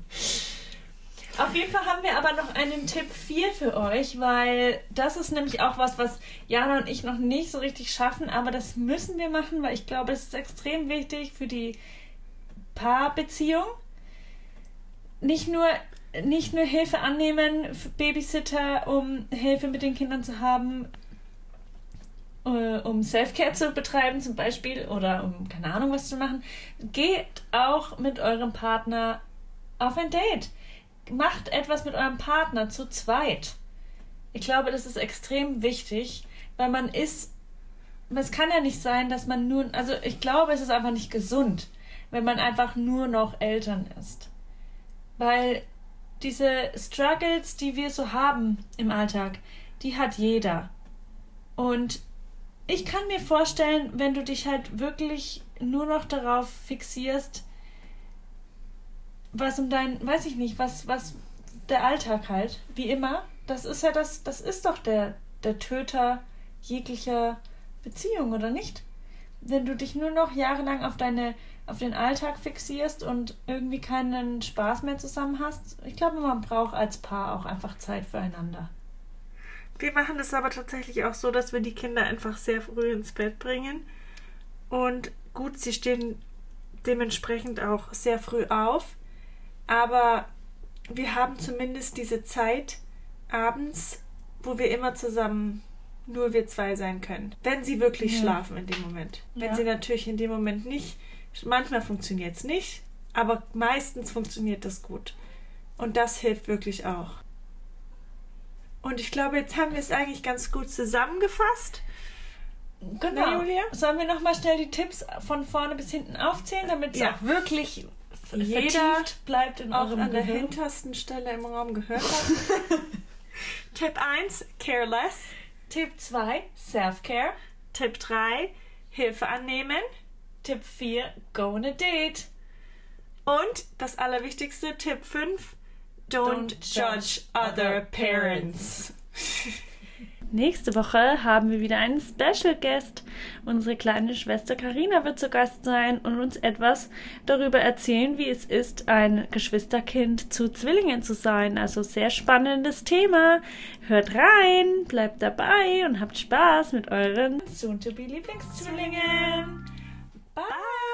Auf jeden Fall haben wir aber noch einen Tipp 4 für euch, weil das ist nämlich auch was, was Jana und ich noch nicht so richtig schaffen, aber das müssen wir machen, weil ich glaube, es ist extrem wichtig für die Paarbeziehung. Nicht nur, nicht nur Hilfe annehmen, Babysitter, um Hilfe mit den Kindern zu haben, äh, um Self-Care zu betreiben zum Beispiel oder um keine Ahnung was zu machen. Geht auch mit eurem Partner auf ein Date macht etwas mit eurem Partner zu zweit. Ich glaube, das ist extrem wichtig, Weil man ist, es kann ja nicht sein, dass man nur, also ich glaube, es ist einfach nicht gesund, wenn man einfach nur noch Eltern ist. Weil diese Struggles, die wir so haben im Alltag, die hat jeder. Und ich kann mir vorstellen, wenn du dich halt wirklich nur noch darauf fixierst, was um dein, weiß ich nicht, was, was der Alltag halt, wie immer, das ist ja das, das ist doch der, der Töter jeglicher Beziehung, oder nicht? Wenn du dich nur noch jahrelang auf deine, auf den Alltag fixierst und irgendwie keinen Spaß mehr zusammen hast, ich glaube, man braucht als Paar auch einfach Zeit füreinander. Wir machen es aber tatsächlich auch so, dass wir die Kinder einfach sehr früh ins Bett bringen. Und gut, sie stehen dementsprechend auch sehr früh auf. Aber wir haben zumindest diese Zeit abends, wo wir immer zusammen nur wir zwei sein können. Wenn sie wirklich ja. schlafen in dem Moment. Wenn ja. sie natürlich in dem Moment nicht, manchmal funktioniert es nicht, aber meistens funktioniert das gut. Und das hilft wirklich auch. Und ich glaube, jetzt haben wir es eigentlich ganz gut zusammengefasst. Genau. Na, Julia? Sollen wir nochmal schnell die Tipps von vorne bis hinten aufzählen, damit es ja. auch wirklich jeder bleibt in auch an der hintersten Stelle im Raum gehört hat. Tipp 1, careless. Tipp 2, self-care. Tipp 3, Hilfe annehmen. Tipp 4, go on a date. Und das Allerwichtigste, Tipp 5, don't, don't judge other parents. Nächste Woche haben wir wieder einen Special Guest. Unsere kleine Schwester Karina wird zu Gast sein und uns etwas darüber erzählen, wie es ist, ein Geschwisterkind zu Zwillingen zu sein. Also sehr spannendes Thema. Hört rein, bleibt dabei und habt Spaß mit euren soon-to-be Lieblingszwillingen. Bye!